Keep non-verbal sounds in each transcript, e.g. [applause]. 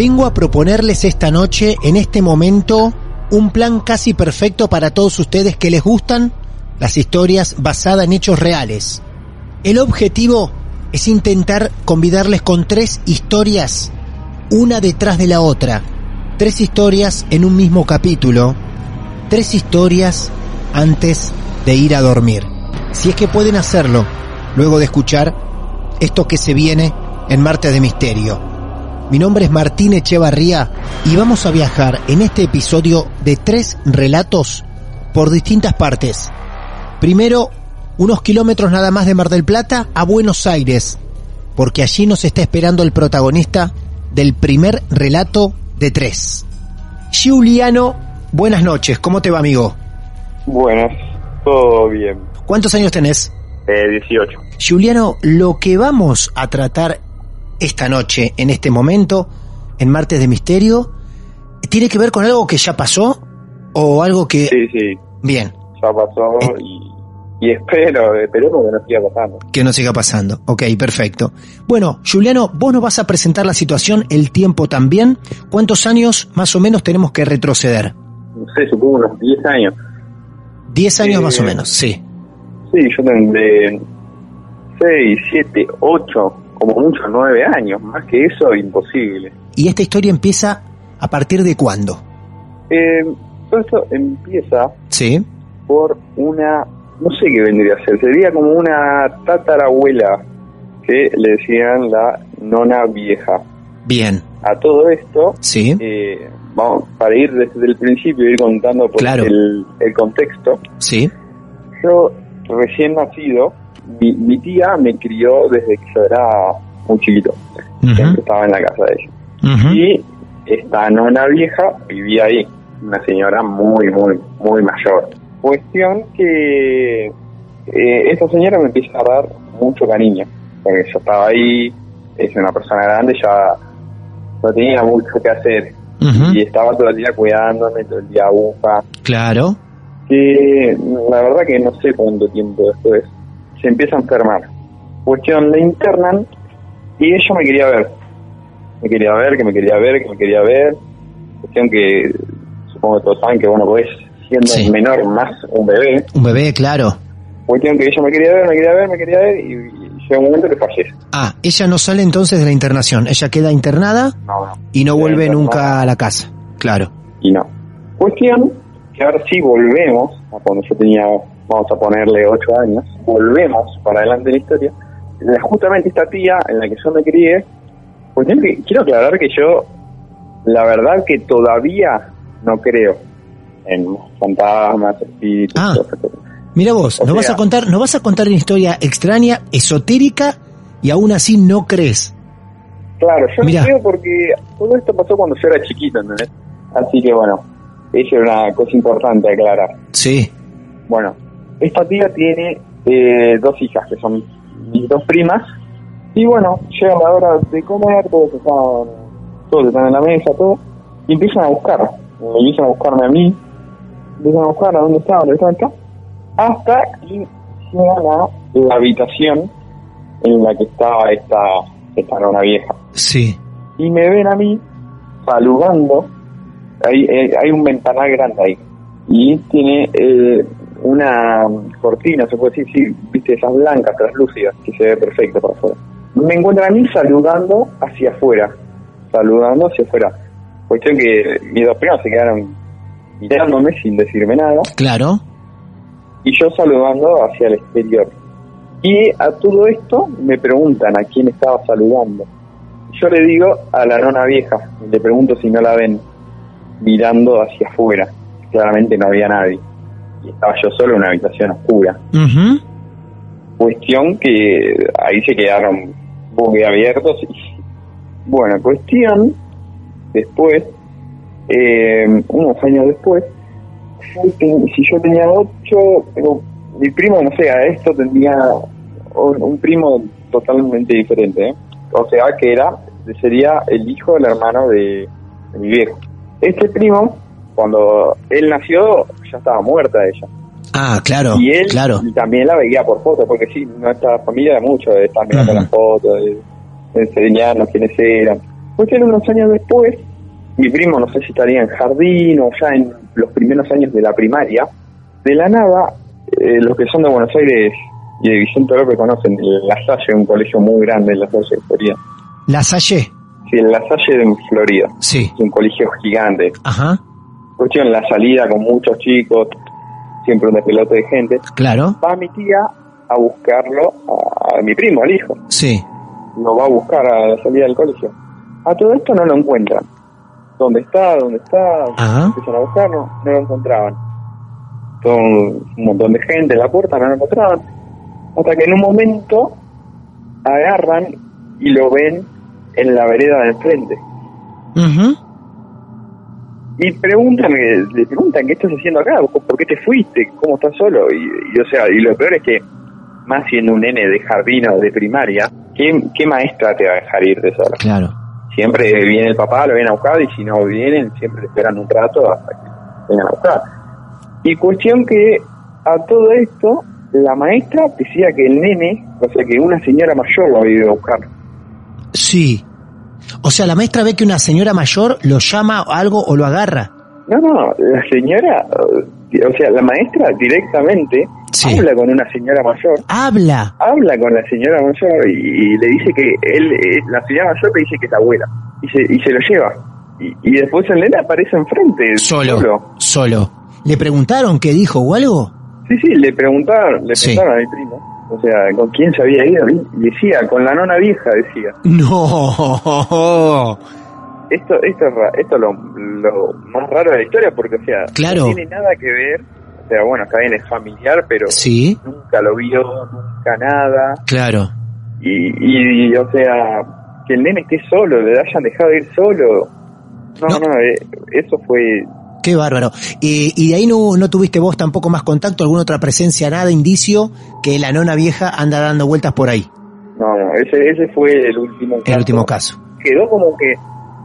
Vengo a proponerles esta noche, en este momento, un plan casi perfecto para todos ustedes que les gustan las historias basadas en hechos reales. El objetivo es intentar convidarles con tres historias, una detrás de la otra. Tres historias en un mismo capítulo. Tres historias antes de ir a dormir. Si es que pueden hacerlo, luego de escuchar esto que se viene en Marte de Misterio. Mi nombre es Martín Echevarría y vamos a viajar en este episodio de tres relatos por distintas partes. Primero, unos kilómetros nada más de Mar del Plata a Buenos Aires, porque allí nos está esperando el protagonista del primer relato de tres. Giuliano, buenas noches, ¿cómo te va amigo? Buenas, todo bien. ¿Cuántos años tenés? Eh, 18. Giuliano, lo que vamos a tratar esta noche, en este momento, en Martes de Misterio, ¿tiene que ver con algo que ya pasó o algo que... Sí, sí, Bien, ya pasó Eh. y, y espero, esperemos que no siga pasando. que no siga pasando. Ok, perfecto. Bueno, Juliano, vos nos vas a presentar la situación, el tiempo también. ¿Cuántos años más o menos tenemos que retroceder? No sé, supongo unos 10 años. Diez años Eh, más o menos, sí. Sí, yo tendré 6, 7, 8, como mucho 9 años. Más que eso, imposible. ¿Y esta historia empieza a partir de cuándo? Eh, todo esto empieza Sí. por una, no sé qué vendría a ser, sería como una tatarabuela que le decían la nona vieja. Bien, A todo esto, sí. eh, vamos, para ir desde el principio, ir contando pues, Claro. el, el contexto, Sí. yo recién nacido, mi, mi tía me crió desde que yo era muy chiquito, siempre Ujú, estaba en la casa de ella. Y esta nona vieja vivía ahí, una señora muy, muy, muy mayor. Cuestión que eh, esta señora me empieza a dar mucho cariño, porque yo estaba ahí, es una persona grande, ya no tenía mucho que hacer y estaba todo el día cuidándome, todo el día aguja, Claro. que la verdad que no sé cuánto tiempo después se empieza a enfermar. Cuestión, le internan y ella me quería ver. Me quería ver, que me quería ver, que me quería ver. Cuestión que supongo que todos saben que, bueno, pues siendo Sí. menor más un bebé. Un bebé, claro. Cuestión que ella me quería ver, me quería ver, me quería ver y, y llega un momento que fallece. Ah, ella no sale entonces de la internación. Ella queda internada No, no. y no vuelve internada. nunca a la casa. Claro. y no. Cuestión que ahora sí volvemos a cuando yo tenía, vamos a ponerle 8 años, volvemos para adelante en la historia. Justamente esta tía en la que yo me crié, que quiero aclarar que yo, la verdad que todavía no creo en fantasmas, espíritus, Ah. Mira vos, nos vas a contar, nos vas a contar una historia extraña, esotérica y aún así no crees. Claro, yo Mirá. no creo porque todo esto pasó cuando yo era chiquito, ¿entendés? Así que bueno, eso era una cosa importante aclarar. Sí. Bueno, esta tía tiene eh, dos hijas que son mis dos primas. Y bueno, llega la hora de comer, todos estaban todos están en la mesa, todo, y empiezan a buscar, me empiezan a buscarme a mí, empiezan a buscar a dónde está, dónde está, acá, hasta que llegan a la habitación en la que estaba esta, esta nona vieja. Sí. Y me ven a mí saludando, hay, eh, hay un ventanal grande ahí, y tiene eh, una cortina, se puede decir, sí, viste, esas blancas, translúcidas, que se ve perfecto para afuera. Me encuentran a mí saludando hacia afuera, saludando hacia afuera. Cuestión que mis dos primos se quedaron mirándome sin decirme nada, Claro. y yo saludando hacia el exterior. Y a todo esto me preguntan a quién estaba saludando. Yo le digo a la nona vieja, le pregunto si no la ven mirando hacia afuera. Claramente no había nadie. Y estaba yo solo en una habitación oscura. Cuestión que ahí se quedaron abiertos y bueno, cuestión después, eh, unos años después, si yo tenía ocho, pero mi primo, no sé, a esto tenía un, un primo totalmente diferente, ¿eh? o sea que era, sería el hijo del hermano de, de mi viejo. Este primo, cuando él nació, ya estaba muerta ella. Ah, claro. Y él Claro. también la veía por fotos, porque sí, nuestra familia era mucho de estar mirando Ujú. las fotos, de, de enseñarnos quiénes eran. Cuestión unos años después, mi primo, no sé si estaría en jardín o ya en los primeros años de la primaria, de la nada, eh, los que son de Buenos Aires y de Vicente López conocen La Salle, un colegio muy grande en La Salle de Florida. La Salle. Sí, en La Salle de Florida, Sí. es un colegio gigante. Ajá. Cuestión, la salida con muchos chicos, siempre un despelote de gente. Claro. va mi tía a buscarlo a, a mi primo, al hijo. Sí. Lo va a buscar a la salida del colegio. A todo esto no lo encuentran. ¿Dónde está? ¿Dónde está? Ajá. Empiezan a buscarlo, no lo encontraban. Todo un un montón de gente en la puerta, no lo encontraban. Hasta que en un momento agarran y lo ven en la vereda del frente. Ujú. Y preguntan, le preguntan, ¿qué estás haciendo acá? ¿Por qué te fuiste? ¿Cómo estás solo? Y, y, o sea, y lo peor es que, más siendo un nene de jardín o de primaria, ¿qué, qué maestra te va a dejar irte solo? Claro. Siempre viene el papá, lo viene a buscar, y si no vienen, siempre esperan un rato hasta que vengan a buscar. Y cuestión que, a todo esto, la maestra decía que el nene, o sea, que una señora mayor lo había ido a buscar. Sí. O sea, la maestra ve que una señora mayor lo llama o algo o lo agarra. No, no, la señora, eh, o sea, la maestra directamente Sí. habla con una señora mayor, Habla. habla con la señora mayor y, y le dice que él, eh, la señora mayor le dice que es la abuela y se, y se lo lleva. Y, y después el nene aparece enfrente, Solo. Solo. ¿Le preguntaron qué dijo o algo? Sí, sí, le preguntaron, le Sí. preguntaron a mi primo, o sea, con quién se había ido, decía, con la nona vieja, decía. No. Esto, esto es, esto es lo, lo más raro de la historia porque, o sea, Claro. no tiene nada que ver, o sea, bueno, está bien, es familiar, pero Sí, nunca lo vio, nunca nada, claro. y, y, o sea, que el nene esté solo, le hayan dejado ir solo. No, No. no, eh, eso fue... Qué bárbaro. Y, y de ahí no, no tuviste vos tampoco más contacto, alguna otra presencia, nada, indicio que la nona vieja anda dando vueltas por ahí. No, no, ese, ese fue el último caso. El último caso. Quedó como que,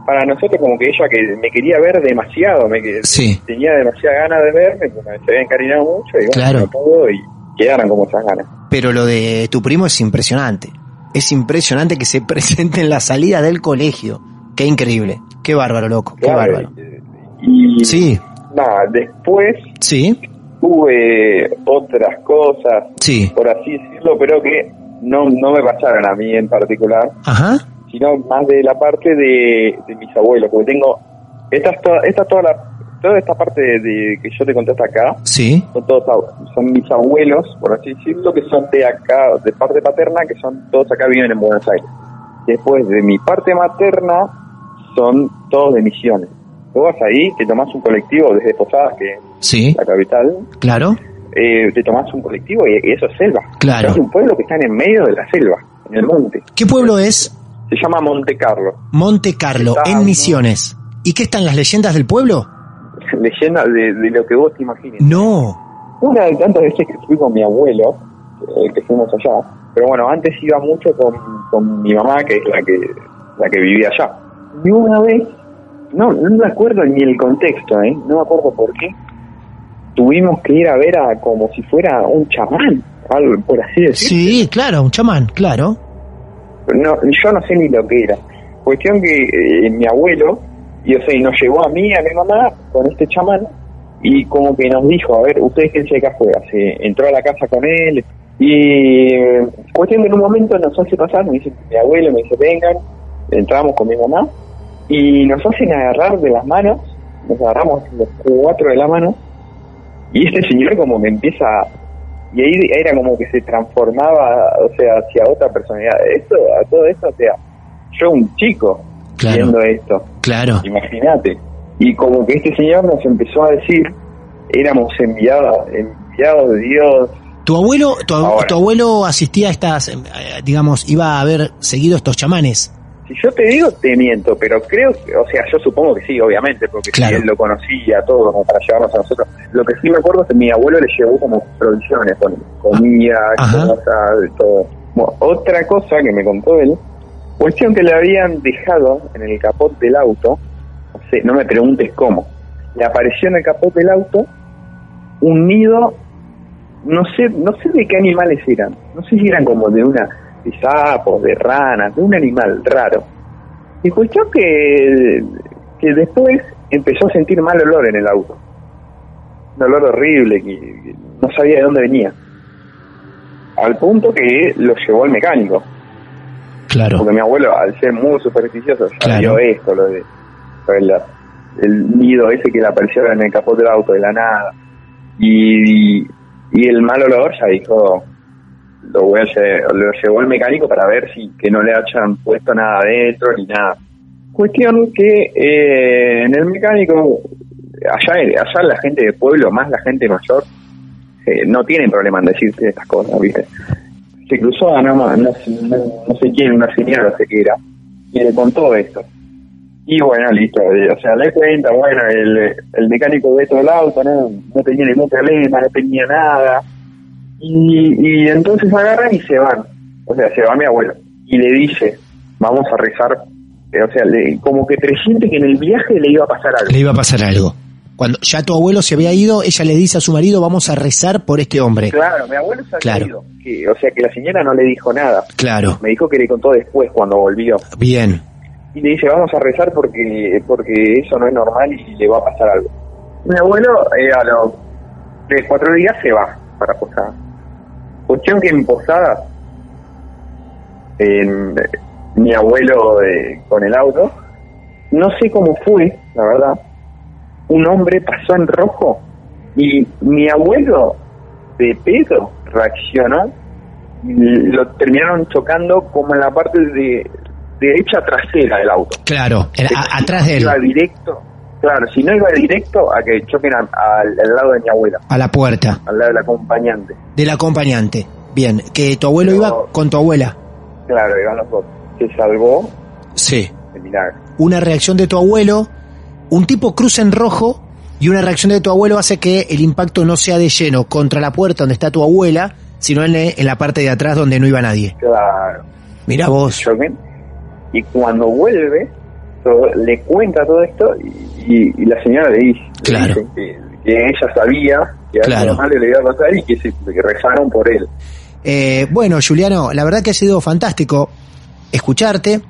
para nosotros como que ella que me quería ver demasiado, me que Sí. tenía demasiada ganas de verme, se había encariñado mucho, y bueno, Claro. no pudo, y quedaron como esas ganas. Pero lo de tu primo es impresionante. Es impresionante que se [laughs] presente en la salida del colegio. Qué increíble. Qué bárbaro, loco. Qué Claro, bárbaro. Y Sí, nada, después sí, tuve otras cosas, sí. por así decirlo, pero que no, no me pasaron a mí en particular, Ajá. sino más de la parte de, de mis abuelos, porque tengo, esta es toda, esta es toda, la, toda esta parte de, de que yo te conté hasta acá, Sí. son todos son mis abuelos, por así decirlo, que son de acá, de parte paterna, que son todos acá viven en Buenos Aires. Después de mi parte materna, son todos de Misiones. Vos vas ahí, te tomás un colectivo desde Posadas, que es la capital, Claro. eh, te tomás un colectivo y, y eso es selva. Claro. Es un pueblo que está en el medio de la selva, en el monte. ¿Qué pueblo es? Se llama Monte Carlo. Monte Carlo, Está, en. Misiones. ¿Y qué están las leyendas del pueblo? [laughs] Leyenda de, de lo que vos te imagines. No. Una de tantas veces que fui con mi abuelo, eh, que fuimos allá, pero bueno, antes iba mucho con, con mi mamá, que es la que, la que vivía allá. Y una vez, no, no me acuerdo ni el contexto, ¿eh? No me acuerdo por qué. Tuvimos que ir a ver a como si fuera un chamán, algo por así decirlo. Sí, claro, un chamán, claro. No, yo no sé ni lo que era. Cuestión que eh, mi abuelo, y o sea, y nos llevó a mí a mi mamá con este chamán y como que nos dijo, a ver, ustedes quédense acá afuera. Se entró a la casa con él y eh, cuestión que en un momento nos hace pasar, me dice mi abuelo, me dice, vengan, entramos con mi mamá y nos hacen agarrar de las manos, nos agarramos los cuatro de la mano y este señor como que empieza y ahí era como que se transformaba, o sea, hacia otra personalidad. Esto, a todo esto, o sea, yo un chico Claro. viendo esto, Claro. imagínate. Y como que este señor nos empezó a decir, éramos enviados, enviados de Dios. Tu abuelo, tu, tu abuelo asistía a estas, eh, digamos, iba a haber seguido estos chamanes. Si yo te digo, te miento, pero creo, que- o sea, yo supongo que sí, obviamente, porque si él lo conocía todo como para llevarnos a nosotros. Lo que sí me acuerdo es que mi abuelo le llevó como provisiones, con comida, Ajá. cosas, todo. Bueno, otra cosa que me contó él, cuestión que le habían dejado en el capot del auto, no sé, no me preguntes cómo, le apareció en el capot del auto un nido, no sé, no sé de qué animales eran, no sé si eran como de una, de sapos, de ranas, de un animal raro. Y cuestión que, que después empezó a sentir mal olor en el auto. Un olor horrible que, que no sabía de dónde venía. Al punto que lo llevó al mecánico. Claro. Porque mi abuelo, al ser muy supersticioso, ya Claro. vio esto, lo de lo de la- el nido ese que le apareció en el capó del auto de la nada. Y, y el mal olor ya dijo, lo, voy a lo llevó al mecánico para ver si que no le hayan puesto nada adentro ni nada. Cuestión que eh, en el mecánico, allá, allá la gente de pueblo, más la gente mayor, eh, no tienen problema en decirte estas cosas, ¿viste? se cruzó a no, no, no, no sé quién, una señora, no sé qué era, y le contó esto. Y bueno, listo, eh, o sea, le cuenta, bueno, el, el mecánico de todo el auto no, no tenía ningún problema, no tenía nada. Y, y entonces agarran y se van. O sea, se va mi abuelo. Y le dice, vamos a rezar. Eh, O sea, le- como que presiente que en el viaje le iba a pasar algo. Le iba a pasar algo. Cuando ya tu abuelo se había ido, ella le dice a su marido, vamos a rezar por este hombre. Claro, mi abuelo se había Claro. ido, que, o sea, que la señora no le dijo nada. Claro. Me dijo que le contó después cuando volvió. Bien. y le dice vamos a rezar porque porque eso no es normal y le va a pasar algo. Mi abuelo eh, a los tres, cuatro días se va para Posada. Cuestión que en Posada, en, eh, mi abuelo eh, con el auto, no sé cómo fue, la verdad, un hombre pasó en rojo y mi abuelo de pedo reaccionó y lo terminaron chocando como en la parte de derecha trasera del auto. Claro. el- a- atrás de él. Iba directo, claro, si no iba directo a que choquen a- al, al lado de mi abuela, A la puerta. al lado del acompañante. Del acompañante. Bien. Que tu abuelo Pero- iba con tu abuela. Claro, iban los dos. Se salvó Sí. de milagro. Una reacción de tu abuelo, un tipo cruza en rojo y una reacción de tu abuelo hace que el impacto no sea de lleno contra la puerta donde está tu abuela, sino en, en la parte de atrás donde no iba nadie. Claro. Mira vos. choquen. Y cuando vuelve, le cuenta todo esto y, y- la señora le dice, le Claro. dice que, que ella sabía que Claro. algo malo le iba a pasar y que, se, que rezaron por él. Eh, bueno, Juliano, la verdad que ha sido fantástico escucharte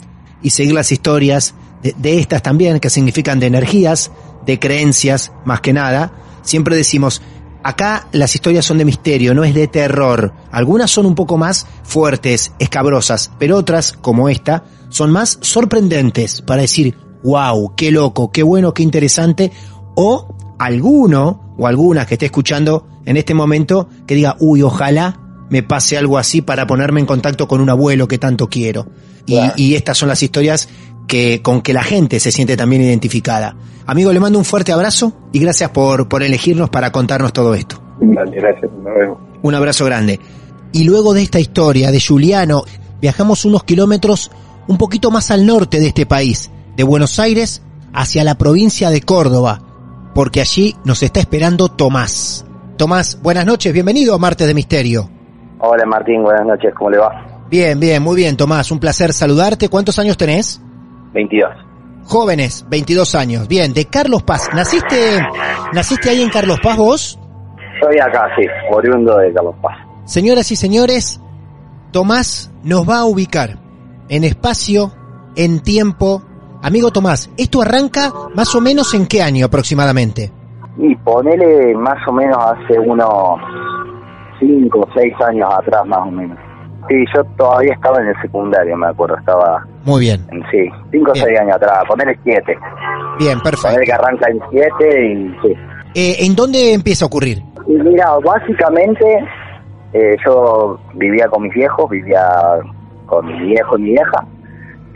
y seguir las historias de, de estas también, que significan de energías, de creencias, más que nada. Siempre decimos, acá las historias son de misterio, no es de terror. Algunas son un poco más fuertes, escabrosas, pero otras, como esta, son más sorprendentes para decir, wow, qué loco, qué bueno, qué interesante, o alguno o alguna que esté escuchando en este momento que diga, uy, ojalá me pase algo así para ponerme en contacto con un abuelo que tanto quiero. Y, estas son las historias que, con que la gente se siente también identificada. Amigo, le mando un fuerte abrazo y gracias por, por elegirnos para contarnos todo esto. Dale, gracias, nos vemos. Un abrazo grande. Y luego de esta historia de Juliano, viajamos unos kilómetros un poquito más al norte de este país, de Buenos Aires hacia la provincia de Córdoba, porque allí nos está esperando Tomás. Tomás, buenas noches, bienvenido a Martes de Misterio. Hola Martín, buenas noches, ¿cómo le va? Bien, bien, muy bien, Tomás, un placer saludarte. ¿Cuántos años tenés? 22. Jóvenes, 22 años. Bien, de Carlos Paz. ¿Naciste, naciste ahí en Carlos Paz vos? Soy acá, sí, oriundo de Carlos Paz. Señoras y señores, Tomás nos va a ubicar en espacio, en tiempo. Amigo Tomás, ¿esto arranca más o menos en qué año aproximadamente? Y ponele más o menos hace unos 5 o 6 años atrás más o menos. Sí, yo todavía estaba en el secundario, me acuerdo, estaba Muy bien. en sí, 5 o Bien. 6 años atrás, ponele 7. Bien, perfecto. Ponele que arranca en 7 y sí. Eh, ¿En dónde empieza a ocurrir? Y mira, básicamente eh, yo vivía con mis viejos, vivía con mi viejo y mi vieja.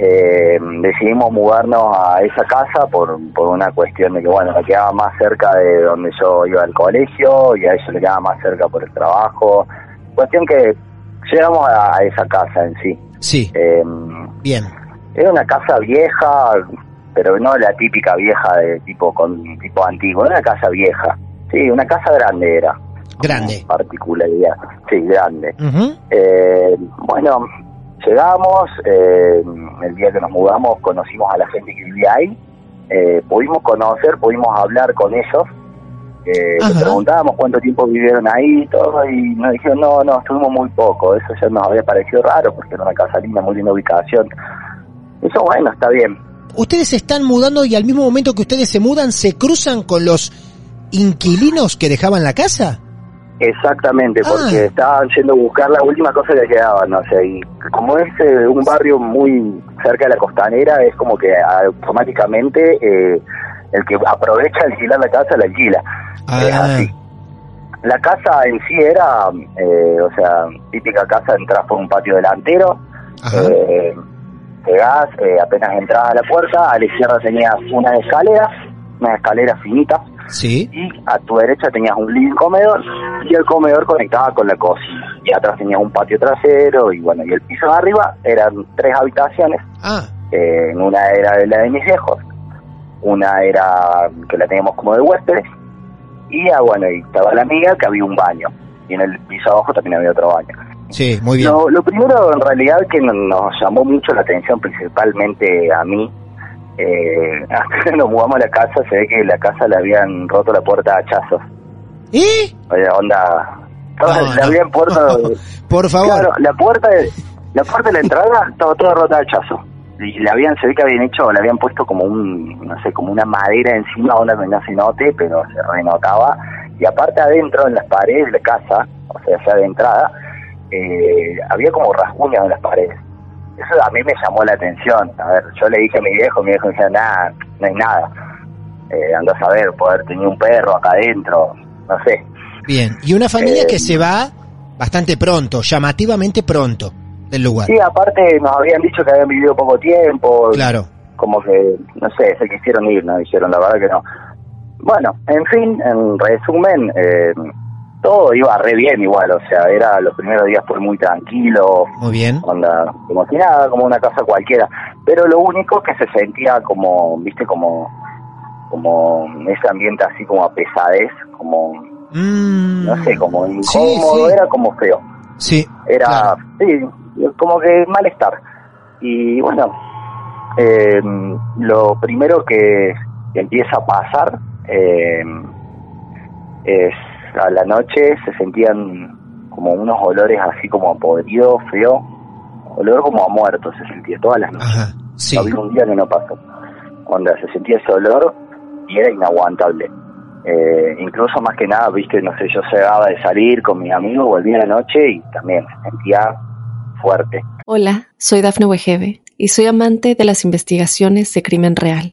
Eh, decidimos mudarnos a esa casa por, por una cuestión de que, bueno, me quedaba más cerca de donde yo iba al colegio y a ella le quedaba más cerca por el trabajo. Cuestión que llegamos a, a esa casa en sí. Sí, Eh, bien. era una casa vieja, pero no la típica vieja de tipo con tipo antiguo, era una casa vieja. Sí, una casa grande era. Grande. Particularidad. Sí, grande. Eh, bueno, llegamos, eh, el día que nos mudamos conocimos a la gente que vivía ahí, eh, pudimos conocer, pudimos hablar con ellos, eh, les preguntábamos cuánto tiempo vivieron ahí y todo, y nos dijeron, no, no, estuvimos muy poco, eso ya nos había parecido raro porque era una casa linda, muy linda ubicación. Eso bueno, está bien. Ustedes se están mudando y al mismo momento que ustedes se mudan, ¿se cruzan con los inquilinos que dejaban la casa? Exactamente, porque Ah. estaban yendo a buscar la última cosa que quedaba, no sé, y como es eh, un barrio muy cerca de la costanera, es como que automáticamente eh, el que aprovecha alquilar la casa la alquila. Es Ah. así. La casa en sí era, eh, o sea, típica casa, entras por un patio delantero, Ajá. eh, eh, apenas entras a la puerta, a la izquierda tenías unas escaleras, unas escaleras finitas, Sí. y a tu derecha tenías un living comedor y el comedor conectaba con la cocina. Y atrás tenías un patio trasero y bueno y el piso de arriba eran tres habitaciones. Ah, eh, en una era la de mis viejos una era que la teníamos como de huéspedes y ah, bueno y estaba la amiga que había un baño. Y en el piso abajo también había otro baño. Sí, muy bien. lo, lo primero en realidad que no- nos llamó mucho la atención principalmente a mí eh, hasta [laughs] que nos mudamos a la casa se ve que la casa le habían roto la puerta a hachazos ¿Eh? Oye, onda. No, le habían puesto. [laughs] Por favor. Claro, la puerta de, la puerta de la entrada estaba toda rota de hachazo. Y le habían, se ve que habían hecho, le habían puesto como un, no sé, como una madera encima, onda que no se note, pero se renotaba. Y aparte adentro, en las paredes de la casa, o sea, ya de entrada, eh, había como rasguños en las paredes. Eso a mí me llamó la atención. A ver, yo le dije a mi viejo, mi viejo me decía, nada, no hay nada. Eh, anda a saber, poder tener un perro acá adentro, no sé. Bien. Y una familia Eh, que se va bastante pronto, llamativamente pronto del lugar. Sí, aparte nos habían dicho que habían vivido poco tiempo. Claro. Como que, no sé, se quisieron ir, no dijeron, la verdad que no. Bueno, en fin, en resumen, eh, todo iba re bien igual, o sea, era los primeros días fue muy tranquilo, Muy bien. onda, como si nada, como una casa cualquiera. Pero lo único que se sentía como, viste, como, como ese ambiente así como a pesadez, como, Mm, no sé, como sí, incómodo, sí. era como feo. Sí. era claro. sí como que malestar y bueno eh, lo primero que empieza a pasar eh, es a la noche se sentían como unos olores así como a podrido feo olor como a muerto se sentía todas las noches Ajá. Sí. había un día que no pasó cuando se sentía ese olor y era inaguantable eh, incluso más que nada, viste, no sé, yo llegaba de salir con mis amigos, volvía a la noche y también se sentía fuerte. Hola, soy Dafne Wegebe y soy amante de las investigaciones de crimen real.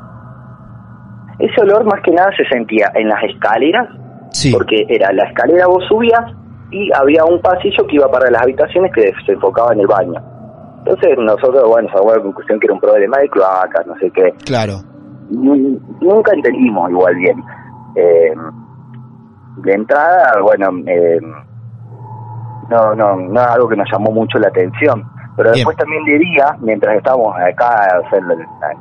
Ese olor más que nada se sentía en las escaleras, Sí. porque era la escalera vos subías y había un pasillo que iba para las habitaciones que se enfocaba en el baño. Entonces nosotros, bueno, sacamos la conclusión que era un problema de cloacas, no sé qué. Claro. Nun- Nunca entendimos igual bien. Eh, de entrada, bueno, eh, no, no, no es algo que nos llamó mucho la atención. Pero Bien. después también de día, mientras estábamos acá, o sea, en la,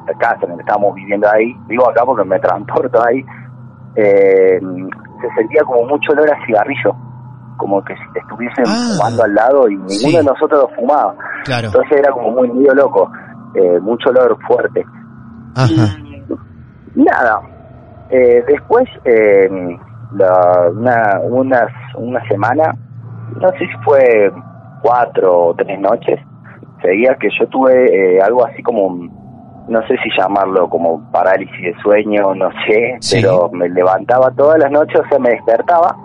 la casa donde estábamos viviendo ahí, digo acá porque me transporto ahí, eh, se sentía como mucho olor a cigarrillo, como que si te estuviesen Ah, fumando al lado y ninguno sí. de nosotros lo fumaba. Claro. Entonces era como muy medio loco, eh, mucho olor fuerte. Ajá. Y nada, eh, después, eh, la- una, unas, una semana, no sé si fue cuatro o tres noches, seguía que yo tuve eh, algo así como, no sé si llamarlo como parálisis de sueño, no sé, Sí. pero me levantaba todas las noches, o sea, me despertaba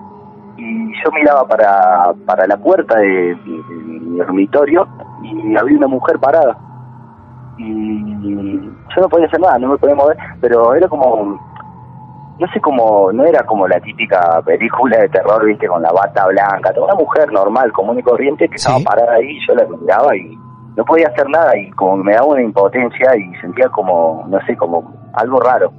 y yo miraba para, para la puerta de, mi dormitorio y había una mujer parada y yo no podía hacer nada, no me podía mover, pero era como, no sé cómo, no era como la típica película de terror, viste, con la bata blanca, una mujer normal, común y corriente que Sí. estaba parada ahí, yo la miraba y no podía hacer nada y como me daba una impotencia y sentía como, no sé, como algo raro.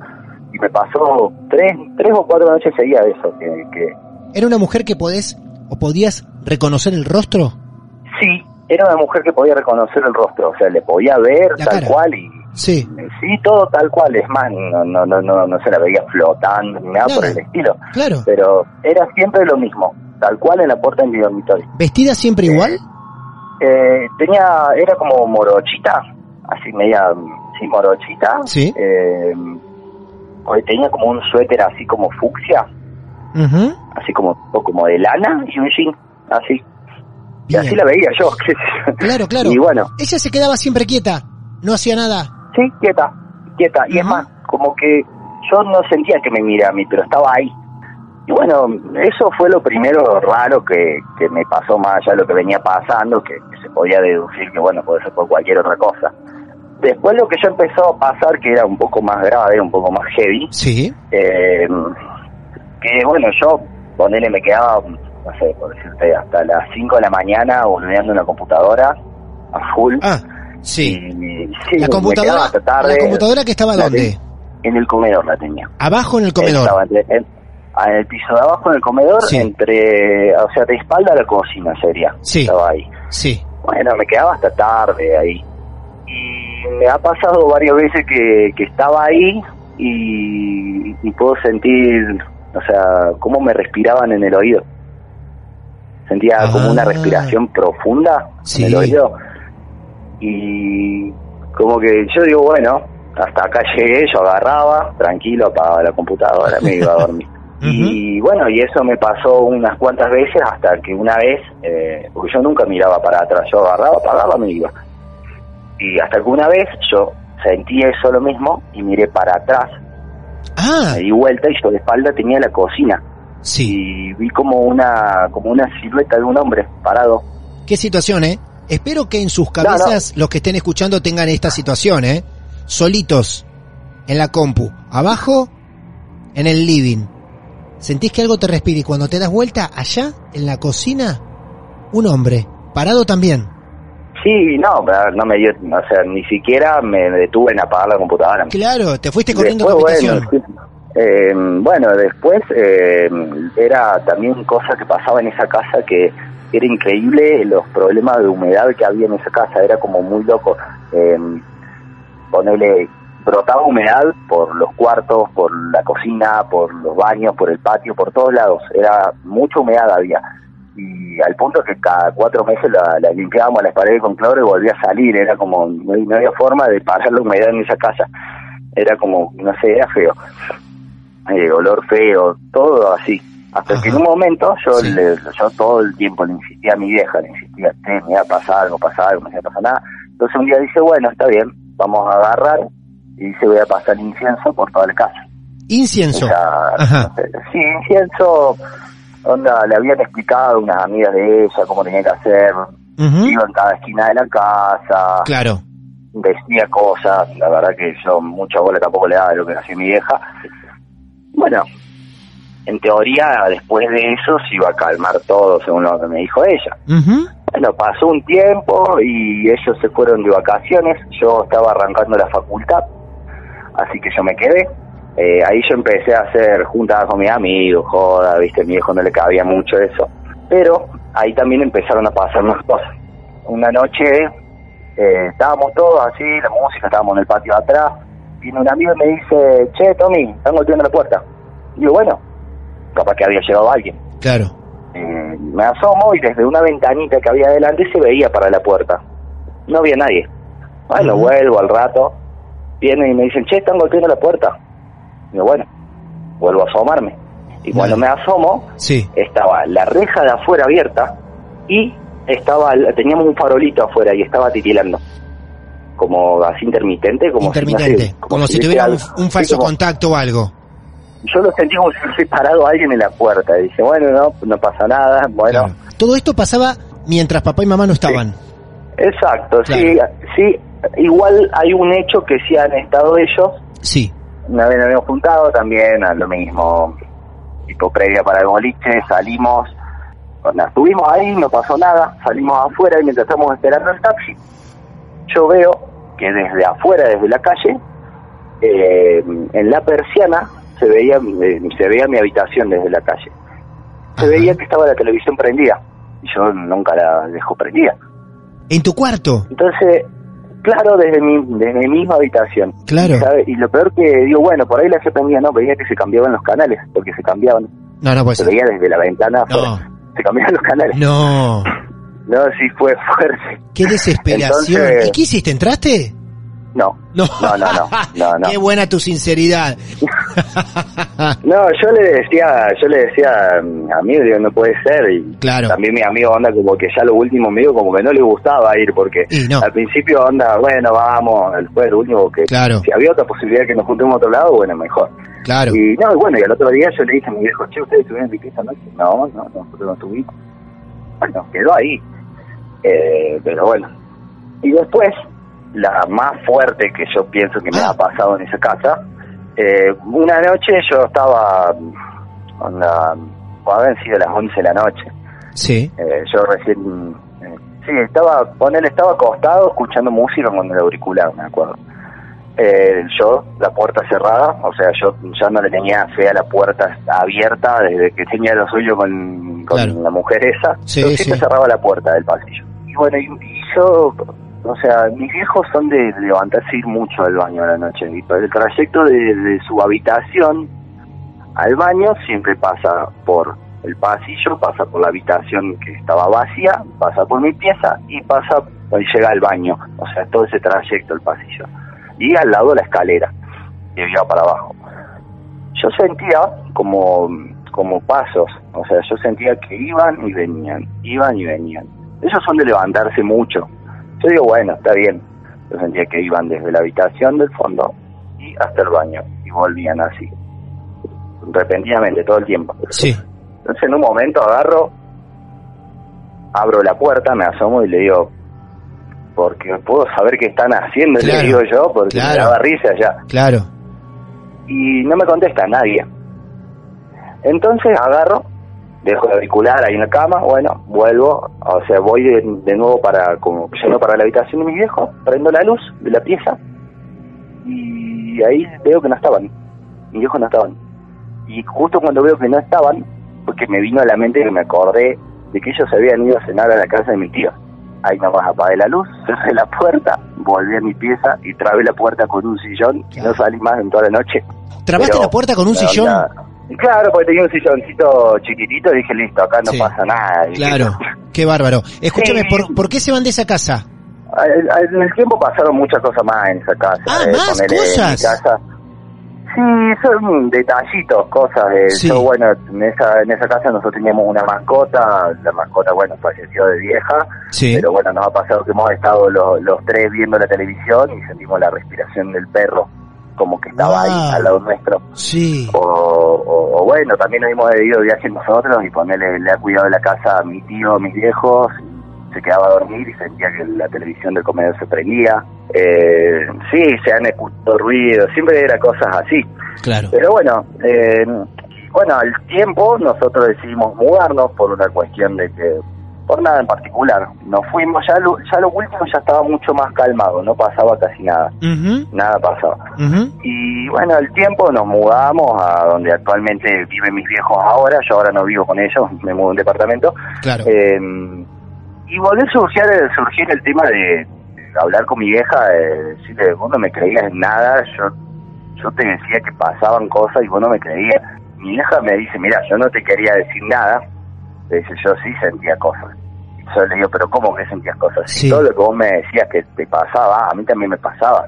Y me pasó tres, tres o cuatro noches seguidas de eso, que, que ¿Era una mujer que podés o podías reconocer el rostro? sí, era una mujer que podía reconocer el rostro, o sea, le podía ver La tal cara. cual y Sí. Sí, todo tal cual, es más, no, no, no, no, no se la veía flotando ni nada por el estilo, Claro. pero era siempre lo mismo, tal cual en la puerta de mi dormitorio. ¿Vestida siempre igual? Eh, tenía, era como morochita, así media, sí, morochita, Sí. eh, tenía como un suéter así como fucsia, así como, o como de lana y un jean, así, y así la veía yo. [laughs] Claro, [laughs] claro. y bueno, Ella se quedaba siempre quieta, no hacía nada. Sí, quieta, quieta. Y es más, como que yo no sentía que me miraba a mí, pero estaba ahí. Y bueno, eso fue lo primero raro que, que me pasó más allá de lo que venía pasando, que, que se podía deducir que, bueno, puede ser por cualquier otra cosa. Después lo que ya empezó a pasar, que era un poco más grave, un poco más heavy, Sí. eh, que bueno, yo, ponele, me quedaba, no sé, por decirte, hasta las 5 de la mañana volviendo en la computadora a full. Ah, sí. Y, sí, La computadora, quedaba hasta tarde. la computadora que estaba La dónde? En el comedor la tenía. Abajo en el comedor. Estaba entre- en, en el piso de abajo en el comedor, Sí. entre, o sea, de espalda a la cocina sería. Sí. Estaba ahí. Sí. Bueno, me quedaba hasta tarde ahí. Y me ha pasado varias veces que, que estaba ahí y, y puedo sentir, o sea, cómo me respiraban en el oído. Sentía como una Ah. respiración profunda Sí. en el oído. Y como que yo digo, bueno, hasta acá llegué, yo agarraba, tranquilo, apagaba la computadora, me iba a dormir. [laughs] Y bueno, y eso me pasó unas cuantas veces hasta que una vez, eh, porque yo nunca miraba para atrás, yo agarraba, apagaba, me iba. Y hasta que una vez yo sentí eso lo mismo y miré para atrás, Ah, me di vuelta y yo de espalda tenía la cocina sí. y vi como una como una silueta de un hombre parado. Qué situación, ¿eh? Espero que en sus cabezas los que estén escuchando tengan esta situación, ¿eh? Solitos, en la compu, abajo, en el living. Sentís que algo te respira y cuando te das vuelta, allá, en la cocina, un hombre, parado también. Sí, no, no me dio, o sea, ni siquiera me detuve en apagar la computadora. Claro, te fuiste corriendo a Después, la bueno. Eh, bueno, después eh, era también cosa que pasaba en esa casa que era increíble los problemas de humedad que había en esa casa, era como muy loco. Eh, ponerle, brotaba humedad por los cuartos, por la cocina, por los baños, por el patio, por todos lados, era mucha humedad había. Y al punto que cada cuatro meses la, la limpiábamos las paredes con cloro y volvía a salir, era como, no, no había forma de parar la humedad en esa casa era como, no sé, era feo. Eh, olor feo, todo así. Hasta Ajá. que en un momento yo Sí. le, yo todo el tiempo le insistía a mi vieja, le insistía, "Che, me iba a pasar algo, pasar algo, no me iba a pasar nada. Entonces un día dice, bueno, está bien, vamos a agarrar y dice, voy a pasar incienso por toda la casa. Incienso. No sé, sí, incienso, onda, le habían explicado unas amigas de ella cómo tenía que hacer, iba en cada esquina de la casa, Claro. decía cosas, la verdad que yo mucha bola tampoco le daba de lo que hacía mi vieja. Bueno, en teoría después de eso se iba a calmar todo según lo que me dijo ella. Ujú. Bueno, pasó un tiempo y ellos se fueron de vacaciones, yo estaba arrancando la facultad, así que yo me quedé. Eh, ahí yo empecé a hacer juntadas con mis amigos, joda, viste, mi hijo no le cabía mucho eso. Pero ahí también empezaron a pasar unas cosas. Una noche eh, estábamos todos así, la música, estábamos en el patio de atrás, viene un amigo y me dice, che, Tommy, están golpeando la puerta. Y digo, bueno, capaz que había llegado alguien. Claro. Eh, me asomo y desde una ventanita que había adelante se veía para la puerta. No había nadie. Bueno, vuelvo al rato, vienen y me dicen, che, están golpeando la puerta. Digo, bueno, vuelvo a asomarme. Y cuando me asomo, Sí. estaba la reja de afuera abierta y estaba teníamos un farolito afuera y estaba titilando. Como así intermitente, como si, no Intermitente. sé, como, si tuviera un, algo. un Sí, falso como- contacto o algo. Yo lo sentí como si hubiese parado alguien en la puerta. Y dije, bueno, no, no pasa nada. Bueno, Claro. Todo esto pasaba mientras papá y mamá no estaban. exacto, Claro. sí, sí. Igual hay un hecho que sí han estado ellos. Sí. Una vez nos habíamos juntado también a lo mismo, tipo previa para el boliche, salimos, estuvimos ahí, no pasó nada, salimos afuera y mientras estamos esperando el taxi, yo veo que desde afuera, desde la calle, eh, en la persiana se veía, eh, se veía mi habitación desde la calle. Se Ajá. veía que estaba la televisión prendida y yo nunca la dejo prendida. En tu cuarto. Entonces, claro, desde mi, desde mi misma habitación. Claro. ¿sabe? Y lo peor que digo, bueno, por ahí la se prendía, no, veía que se cambiaban los canales, porque se cambiaban. No, no puede Se veía desde la ventana. No. Se cambiaban los canales. No. [laughs] No, sí fue fuerte. Qué desesperación. Entonces- ¿Y qué hiciste? ¿Entraste? No. No. No, no, no. [laughs] No, no. Qué buena tu sinceridad. [laughs] No, yo le decía, yo le decía mm, a mí, digo, no puede ser. Y Claro. también mi amigo onda como que ya lo último me dijo como que no le gustaba ir porque al principio onda, bueno, vamos, fue el último que Claro. si había otra posibilidad de que nos juntemos a otro lado, bueno, mejor. Claro. Y no, y bueno, y al otro día yo le dije a mi viejo, che, ¿ustedes estuvieron en mi pieza anoche? No, no, nosotros no estuvimos. Bueno, quedó ahí. Eh, pero bueno. Y después, la más fuerte que yo pienso que me Ah. ha pasado en esa casa, eh, una noche yo estaba, onda, haber sido las 11 de la noche. Sí. Eh, yo recién, eh, sí, estaba, con él estaba acostado escuchando música con el auricular, me acuerdo. Eh, yo, la puerta cerrada, o sea, yo ya no le tenía fe a la puerta abierta desde que tenía lo suyo con, con Claro. la mujer esa. Sí, yo siempre sí. cerraba la puerta del pasillo. Y bueno, y, y yo, o sea, mis viejos son de levantarse ir mucho al baño a la noche. Y el trayecto de, su habitación al baño siempre pasa por el pasillo, pasa por la habitación que estaba vacía, pasa por mi pieza y pasa y llega al baño. O sea, todo ese trayecto el pasillo. Y al lado la escalera que iba para abajo. Yo sentía como, como pasos, o sea, yo sentía que iban y venían, iban y venían. Ellos son de levantarse mucho. Yo digo, bueno, está bien. Yo sentía que iban desde la habitación del fondo y hasta el baño y volvían así, repentinamente todo el tiempo. Sí. Entonces en un momento agarro, abro la puerta, me asomo y le digo, porque puedo saber qué están haciendo, Claro, le digo yo, porque me claro. daba risa ya. Claro. Y no me contesta nadie. Entonces agarro, dejo el auricular ahí en la cama, bueno, vuelvo, o sea, voy de, de nuevo para, como yendo para la habitación de mis viejos, prendo la luz de la pieza y ahí veo que no estaban, mis viejos no estaban. Y justo cuando veo que no estaban, porque me vino a la mente que me acordé de que ellos se habían ido a cenar a la casa de mi tío. Ahí nomás apagué la luz, [laughs] cerré la puerta, volví a mi pieza y trabé la puerta con un sillón y no salí más en toda la noche. ¿Trabaste Pero, la puerta con un sillón? onda- Claro, porque tenía un silloncito chiquitito y dije, listo, acá no Sí. pasa nada. Claro. Qué bárbaro. Escúchame, Sí. ¿por, por qué se van de esa casa? En el tiempo pasaron muchas cosas más en esa casa. Ah, eh, ¿más cosas? casa. Sí, son detallitos, cosas. De, Sí. yo, bueno, en esa, en esa casa nosotros teníamos una mascota. La mascota, bueno, falleció de vieja. Sí. Pero bueno, nos ha pasado que hemos estado los, los tres viendo la televisión y sentimos la respiración del perro como que estaba ahí al lado nuestro. Sí. O, o- o bueno, también nos hemos ido de viaje nosotros y ponerle, le ha cuidado la casa a mi tío, a mis viejos, se quedaba a dormir y sentía que la televisión del comedor se prendía. Eh, sí, se han escuchado ruidos, siempre era cosas así. Claro. Pero bueno, eh, bueno, al tiempo nosotros decidimos mudarnos por una cuestión de que por nada en particular. Nos fuimos, ya lo, ya lo último ya estaba mucho más calmado, no pasaba casi nada, nada pasaba. Y bueno, al tiempo nos mudamos a donde actualmente viven mis viejos ahora, yo ahora no vivo con ellos, me mudo a un departamento. Claro. Eh, y volvió a surgir, surgir el tema de hablar con mi vieja, eh, decirle, vos no me creías en nada, yo, yo te decía que pasaban cosas y vos no me creías. Mi vieja me dice, mira, yo no te quería decir nada, dice, yo sí sentía cosas. Yo le digo, pero ¿cómo que sentías cosas? Si Sí. todo lo que vos me decías que te pasaba, a mí también me pasaba.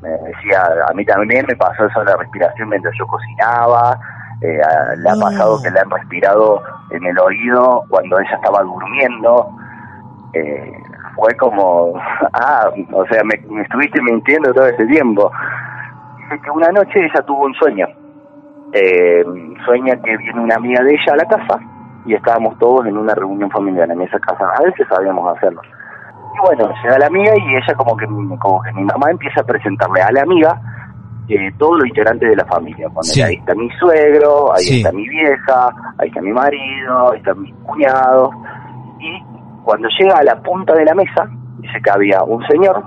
Me decía, a mí también me pasó eso de la respiración mientras yo cocinaba, eh, le ha No. pasado que le han respirado en el oído cuando ella estaba durmiendo. Eh, fue como, [laughs] ah, o sea, me, me estuviste mintiendo todo ese tiempo. Dice que una noche ella tuvo un sueño. Eh, sueña que viene una amiga de ella a la casa y estábamos todos en una reunión familiar en esa casa. A veces sabíamos hacerlo. Y bueno, llega la amiga y ella como que, como que mi mamá empieza a presentarle a la amiga eh, todos los integrantes de la familia. Sí. Ahí está mi suegro, ahí Sí. está mi vieja, ahí está mi marido, ahí están mis cuñados. Y cuando llega a la punta de la mesa, dice que había un señor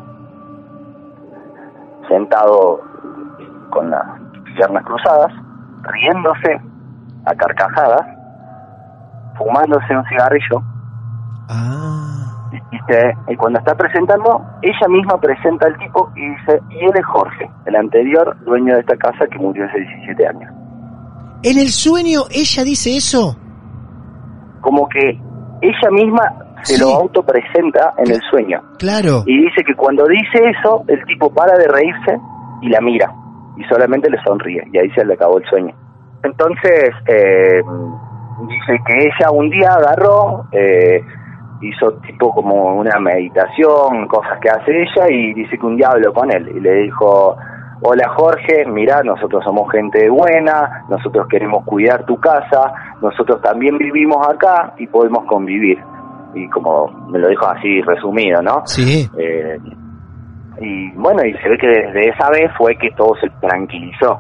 sentado con las piernas cruzadas, riéndose a carcajadas, fumándose un cigarrillo Ah, y, dice, y cuando está presentando, ella misma presenta al tipo y dice, y él es Jorge, el anterior dueño de esta casa que murió hace 17 años. ¿En el sueño ella dice eso? Como que ella misma se Sí. lo autopresenta en el sueño. Claro. Y dice que cuando dice eso, el tipo para de reírse y la mira. Y solamente le sonríe. Y ahí se le acabó el sueño. Entonces, eh, dice que ella un día agarró, eh, hizo tipo como una meditación, cosas que hace ella, y dice que un día habló con él. Y le dijo, hola Jorge, mira, nosotros somos gente buena, nosotros queremos cuidar tu casa, nosotros también vivimos acá y podemos convivir. Y como me lo dijo así resumido, ¿no? Sí. Eh, y bueno, y se ve que desde esa vez fue que todo se tranquilizó.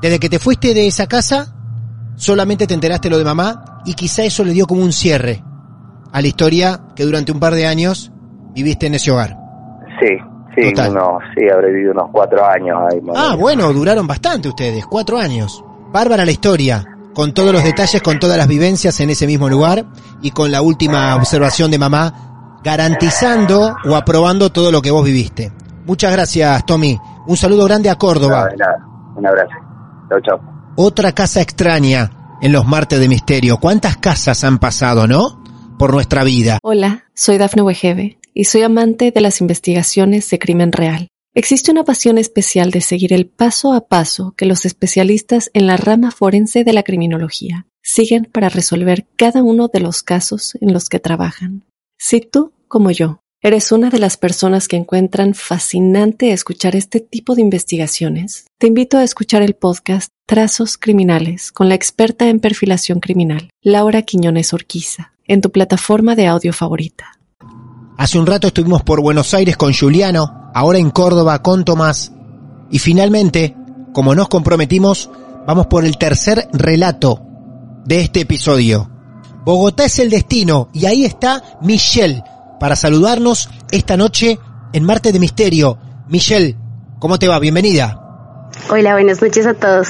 Desde que te fuiste de esa casa, solamente te enteraste lo de mamá y quizá eso le dio como un cierre a la historia que durante un par de años viviste en ese hogar. Sí, sí, unos, sí, habré vivido unos cuatro años ahí. Ah, bueno, duraron bastante ustedes, cuatro años. Bárbara la historia, con todos los detalles, con todas las vivencias en ese mismo lugar y con la última observación de mamá, garantizando o aprobando todo lo que vos viviste. Muchas gracias, Tommy. Un saludo grande a Córdoba. de nada. Un abrazo. Chao, chao. Otra casa extraña en los martes de misterio. ¿Cuántas casas han pasado, no? Por nuestra vida. Hola, soy Dafne Wegebe y soy amante de las investigaciones de crimen real. Existe una pasión especial de seguir el paso a paso que los especialistas en la rama forense de la criminología siguen para resolver cada uno de los casos en los que trabajan. Si tú, como yo, eres una de las personas que encuentran fascinante escuchar este tipo de investigaciones, te invito a escuchar el podcast Trazos Criminales con la experta en perfilación criminal, Laura Quiñones Orquiza, en tu plataforma de audio favorita. Hace un rato estuvimos por Buenos Aires con Juliano, ahora en Córdoba con Tomás. Y finalmente, como nos comprometimos, vamos por el tercer relato de este episodio. Bogotá es el destino y ahí está Michelle para saludarnos esta noche en Marte de Misterio. Michelle, ¿cómo te va? Bienvenida. Hola, buenas noches a todos.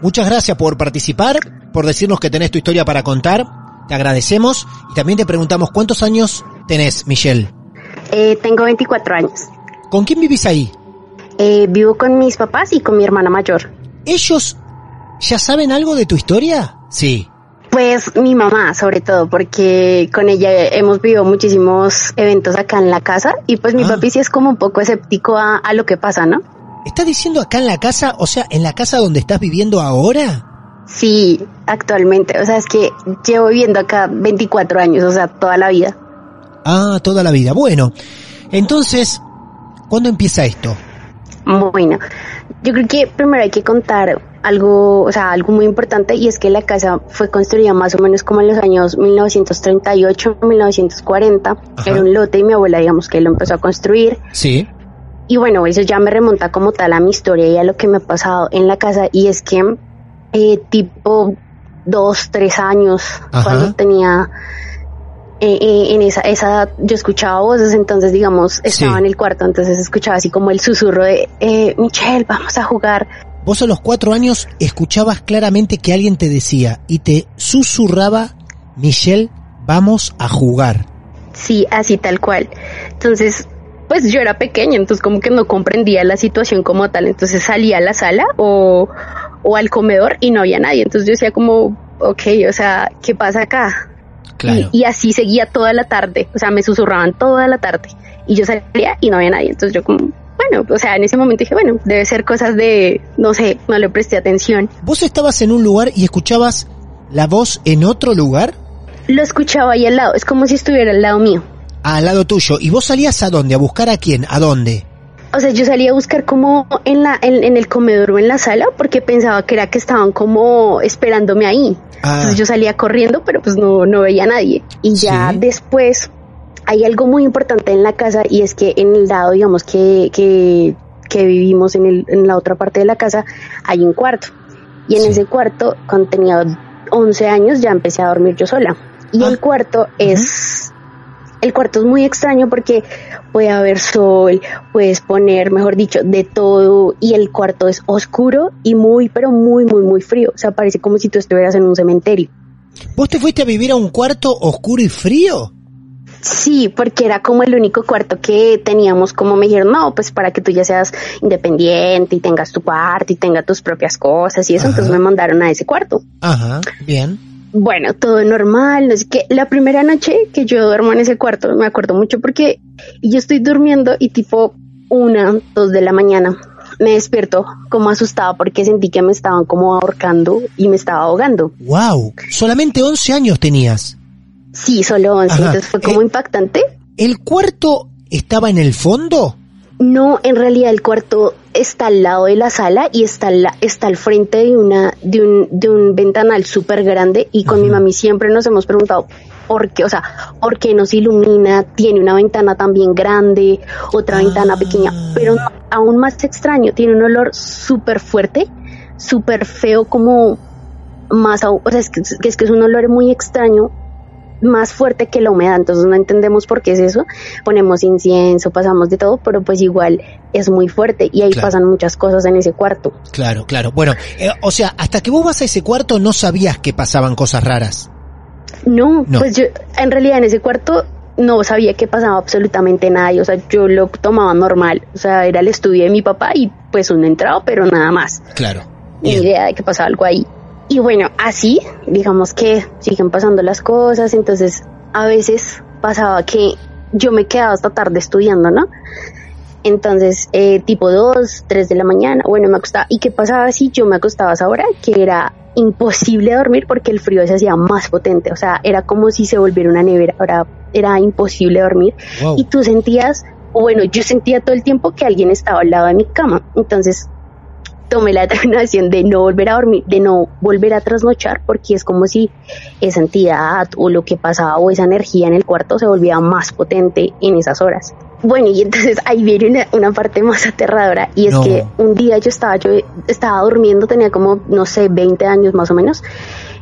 Muchas gracias por participar, por decirnos que tenés tu historia para contar. Te agradecemos y también te preguntamos cuántos años tenés, Michelle. Eh, tengo 24 años. ¿Con quién vivís ahí? Eh, vivo con mis papás y con mi hermana mayor. ¿Ellos ya saben algo de tu historia? Sí. Pues mi mamá, sobre todo, porque con ella hemos vivido muchísimos eventos acá en la casa y pues mi Ah. papi sí es como un poco escéptico a, a lo que pasa, ¿no? ¿Estás diciendo acá en la casa, o sea, en la casa donde estás viviendo ahora? Sí, actualmente. O sea, es que llevo viviendo acá 24 años, o sea, toda la vida. Ah, toda la vida. Bueno, entonces, ¿cuándo empieza esto? Bueno, yo creo que primero hay que contar algo, o sea, algo muy importante y es que la casa fue construida más o menos como en los años 1938, 1940. Ajá. Era un lote y mi abuela, digamos, que lo empezó a construir. Sí. Y bueno, eso ya me remonta como tal a mi historia y a lo que me ha pasado en la casa y es que eh, tipo dos, tres años, Ajá. cuando tenía eh, eh, en esa, esa, yo escuchaba voces, entonces digamos, estaba Sí. en el cuarto, entonces escuchaba así como el susurro de, eh, Michelle, vamos a jugar. Vos a los cuatro años escuchabas claramente que alguien te decía y te susurraba, Michelle, vamos a jugar. Sí, así tal cual. Entonces, pues yo era pequeña, entonces como que no comprendía la situación como tal. Entonces salía a la sala o, o al comedor y no había nadie. Entonces yo decía como, ok, o sea, ¿qué pasa acá? Claro. Y, y así seguía toda la tarde. O sea, me susurraban toda la tarde. Y yo salía y no había nadie. Entonces yo como, bueno, o sea, en ese momento dije, bueno, debe ser cosas de, no sé, no le presté atención. ¿Vos estabas en un lugar y escuchabas la voz en otro lugar? Lo escuchaba ahí al lado. Es como si estuviera al lado mío. Al lado tuyo. ¿Y vos salías a dónde? ¿A buscar a quién? ¿A dónde? O sea, yo salía a buscar como en la en, en el comedor o en la sala porque pensaba que era que estaban como esperándome ahí. Ah. Entonces yo salía corriendo, pero pues no, no veía a nadie. Y ya Sí. después hay algo muy importante en la casa y es que en el lado, digamos, que, que, que vivimos en, el, en la otra parte de la casa, hay un cuarto. Y en Sí. ese cuarto, cuando tenía 11 años, ya empecé a dormir yo sola. Y Ah. el cuarto es... El cuarto es muy extraño porque puede haber sol, puedes poner, mejor dicho, de todo y el cuarto es oscuro y muy, pero muy, muy, muy frío. O sea, parece como si tú estuvieras en un cementerio. ¿Vos te fuiste a vivir a un cuarto oscuro y frío? Sí, porque era como el único cuarto que teníamos, como me dijeron, no, pues para que tú ya seas independiente y tengas tu cuarto y tengas tus propias cosas y eso, Ajá. entonces me mandaron a ese cuarto. Ajá, bien. Bueno, todo normal, no sé qué. La primera noche que yo duermo en ese cuarto, me acuerdo mucho porque yo estoy durmiendo y tipo una, dos de la mañana me despierto como asustada porque sentí que me estaban como ahorcando y me estaba ahogando. Wow, solamente 11 años tenías. Sí, solo 11, Ajá. entonces fue como Eh. impactante. ¿El cuarto estaba en el fondo? No, en realidad el cuarto está al lado de la sala y está al, la- está al frente de una de un, de un ventanal súper grande y con mi mami siempre nos hemos preguntado por qué, o sea, por qué nos ilumina, tiene una ventana también grande, otra ventana pequeña, pero no, aún más extraño, tiene un olor súper fuerte, súper feo como más, o sea, es que, es que es un olor muy extraño, más fuerte que la humedad, entonces no entendemos por qué es eso. Ponemos incienso, pasamos de todo, pero pues igual es muy fuerte y ahí Claro. pasan muchas cosas en ese cuarto. Claro, claro. Bueno, eh, o sea, hasta que vos vas a ese cuarto no sabías que pasaban cosas raras. No, No. pues yo en realidad en ese cuarto no sabía que pasaba absolutamente nada, y, o sea, yo lo tomaba normal, o sea, era el estudio de mi papá y pues uno entraba, pero nada más. Claro. ni idea de que pasaba algo ahí. Y bueno, así, digamos que siguen pasando las cosas, entonces a veces pasaba que yo me quedaba hasta tarde estudiando, ¿no? Entonces, eh, tipo 2, 3 de la mañana, bueno, me acostaba. ¿Y qué pasaba si yo me acostaba a esa hora? Que era imposible dormir porque el frío se hacía más potente, o sea, era como si se volviera una nevera, ahora era imposible dormir Wow. y tú sentías, o bueno, yo sentía todo el tiempo que alguien estaba al lado de mi cama. Entonces tomé la [laughs] determinación de no volver a dormir, de no volver a trasnochar, porque es como si esa entidad o lo que pasaba o esa energía en el cuarto se volvía más potente en esas horas. Bueno, y entonces ahí viene una, una parte más aterradora y es No. que un día yo estaba, yo estaba durmiendo, tenía como, no sé, 20 años más o menos,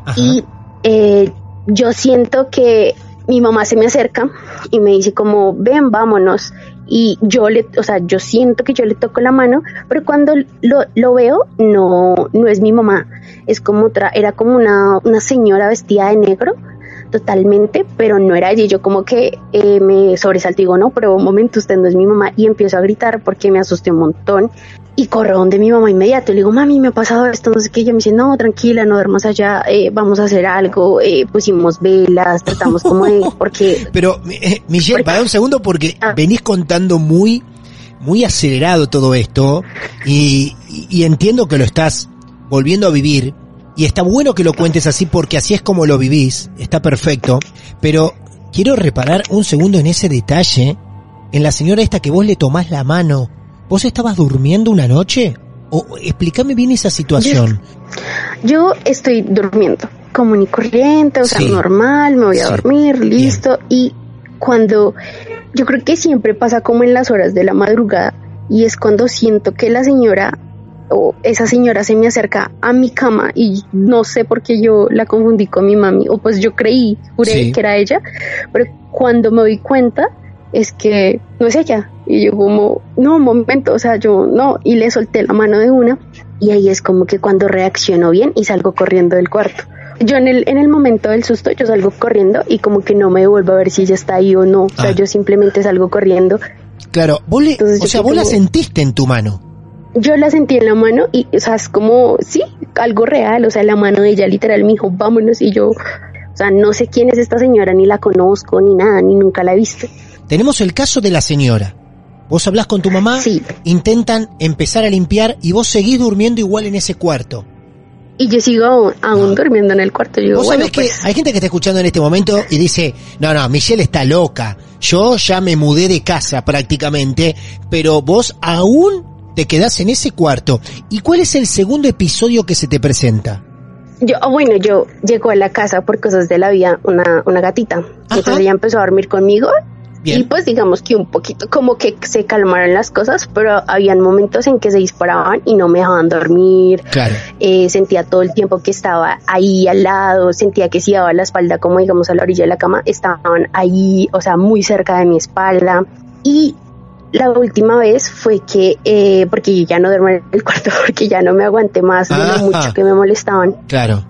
Ajá. y eh, yo siento que mi mamá se me acerca y me dice como, ven, vámonos. Y yo le, o sea, yo siento que yo le toco la mano, pero cuando lo, lo veo, no, no es mi mamá. Es como otra, era como una, una señora vestida de negro, totalmente, pero no era ella. Y Yo como que eh, me sobresalté y digo, no, pero un momento, usted no es mi mamá. Y empiezo a gritar porque me asusté un montón. Y corro donde mi mamá inmediato. Le digo, mami, me ha pasado esto, no sé qué. Ella me dice, no, tranquila, no duermas allá, eh, vamos a hacer algo. Eh, pusimos velas, tratamos como de, [laughs] porque Pero, eh, Michelle, Porque- para un segundo porque Ah. venís contando muy, muy acelerado todo esto y, y- y entiendo que lo estás volviendo a vivir y está bueno que lo cuentes así porque así es como lo vivís, está perfecto, pero quiero reparar un segundo en ese detalle, en la señora esta que vos le tomás la mano. ¿Vos estabas durmiendo una noche? O explícame bien esa situación. Yo estoy durmiendo común y corriente, o sea, normal, me voy a Sí. dormir, listo. Y cuando yo creo que siempre pasa como en las horas de la madrugada, y es cuando siento que la señora o esa señora se me acerca a mi cama y no sé por qué yo la confundí con mi mami, o pues yo creí, juré Sí. que era ella, pero cuando me doy cuenta es que no es ella. Y yo como, no, un momento, o sea, yo no, y le solté la mano de una y ahí es como que cuando reacciono bien y salgo corriendo del cuarto. Yo en el, en el momento del susto, yo salgo corriendo y como que no me vuelvo a ver si ella está ahí o no. O sea, Ah. yo simplemente salgo corriendo. Claro, vos le- Entonces o sea, vos la sentiste en tu mano. Yo la sentí en la mano y, o sea, es como, sí, algo real. O sea, la mano de ella literal me dijo, vámonos. Y yo, o sea, no sé quién es esta señora, ni la conozco, ni nada, ni nunca la he visto. Tenemos el caso de la señora. Vos hablás con tu mamá, Sí. intentan empezar a limpiar y vos seguís durmiendo igual en ese cuarto. Y yo sigo aún, aún durmiendo en el cuarto. Yo digo, Vos bueno, sabés que pues, hay gente que está escuchando en este momento y dice, no, no, Michelle está loca. Yo ya me mudé de casa prácticamente, pero vos aún te quedás en ese cuarto. ¿Y cuál es el segundo episodio que se te presenta? yo, ah, bueno, yo llego a la casa por cosas de la vida, una, una gatita. Entonces ella empezó a dormir conmigo. Bien. Y pues digamos que un poquito como que se calmaron las cosas, pero habían momentos en que se disparaban y no me dejaban dormir. Claro. Eh, sentía todo el tiempo que estaba ahí al lado, sentía que si daba la espalda como digamos a la orilla de la cama, estaban ahí, o sea, muy cerca de mi espalda. Y la última vez fue que, eh, porque yo ya no duermo en el cuarto, [laughs] porque ya no me aguanté más de lo mucho que me molestaban. Claro.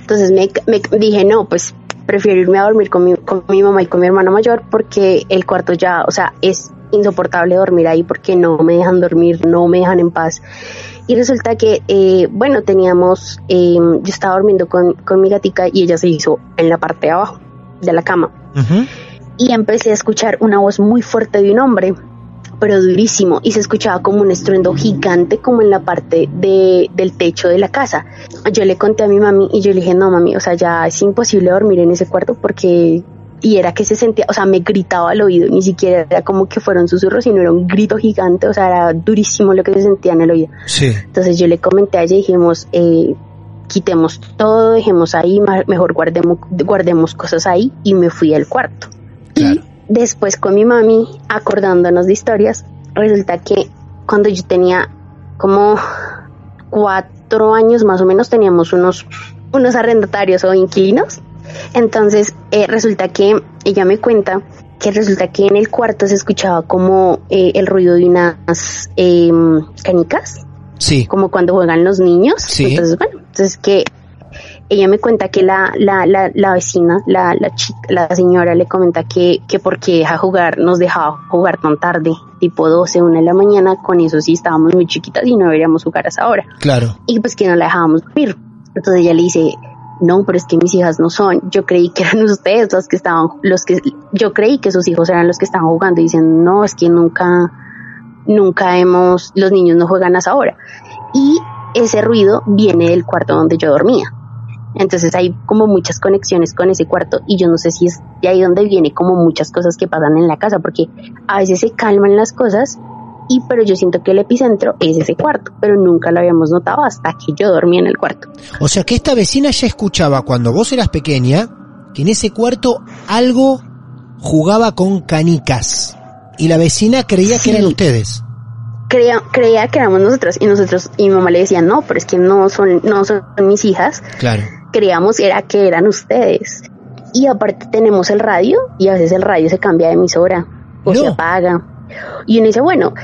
Entonces me, me dije, no, pues prefiero irme a dormir con mi, con mi mamá y con mi hermano mayor porque el cuarto ya, o sea, es insoportable dormir ahí porque no me dejan dormir, no me dejan en paz. Y resulta que, eh, bueno, teníamos, eh, yo estaba durmiendo con, con mi gatica y ella se hizo en la parte de abajo de la cama. Y empecé a escuchar una voz muy fuerte de un hombre, pero durísimo, y se escuchaba como un estruendo gigante como en la parte de, del techo de la casa. Yo le conté a mi mami y yo le dije, no mami, o sea, ya es imposible dormir en ese cuarto porque... Y era que se sentía, o sea, me gritaba al oído, ni siquiera era como que fueron susurros, sino era un grito gigante, o sea, era durísimo lo que se sentía en el oído. Sí. Entonces yo le comenté a ella y dijimos, eh, quitemos todo, dejemos ahí, mejor guardemos, guardemos cosas ahí y me fui al cuarto. Claro. Y después con mi mami, acordándonos de historias, resulta que cuando yo tenía como cuatro años más o menos teníamos unos, unos arrendatarios o inquilinos. Entonces eh, resulta que ella me cuenta que resulta que en el cuarto se escuchaba como eh, el ruido de unas em, canicas Sí. como cuando juegan los niños. Sí. Entonces, bueno, entonces que ella me cuenta que la, la, la, la vecina, la, la chica, la señora le comenta que, que porque deja jugar, nos dejaba jugar tan tarde, tipo 12, 1 de la mañana, con eso sí estábamos muy chiquitas y no deberíamos jugar a esa hora. Claro. Y pues que no la dejábamos dormir. Entonces ella le dice, no, pero es que mis hijas no son. Yo creí que eran [laughs] ustedes los que estaban, los que, yo creí que sus hijos eran los que estaban jugando. Y dicen, no, es que nunca, nunca hemos, los niños no juegan a esa hora. Y ese ruido viene del cuarto donde yo dormía. Entonces hay como muchas conexiones con ese cuarto y yo no sé si es de ahí donde viene como muchas cosas que pasan en la casa porque a veces se calman las cosas y pero yo siento que el epicentro es ese cuarto, pero nunca lo habíamos notado hasta que yo dormía en el cuarto. O sea que esta vecina ya escuchaba cuando vos eras pequeña que en ese cuarto algo jugaba con canicas. Y la vecina creía que eran ustedes. Creía, creía que éramos nosotros y nosotros y mi mamá le decía, "No, pero es que no son no son mis hijas." Claro. Creíamos era que eran ustedes. Y aparte tenemos el radio y a veces el radio se cambia de emisora o se apaga. Y uno dice, bueno,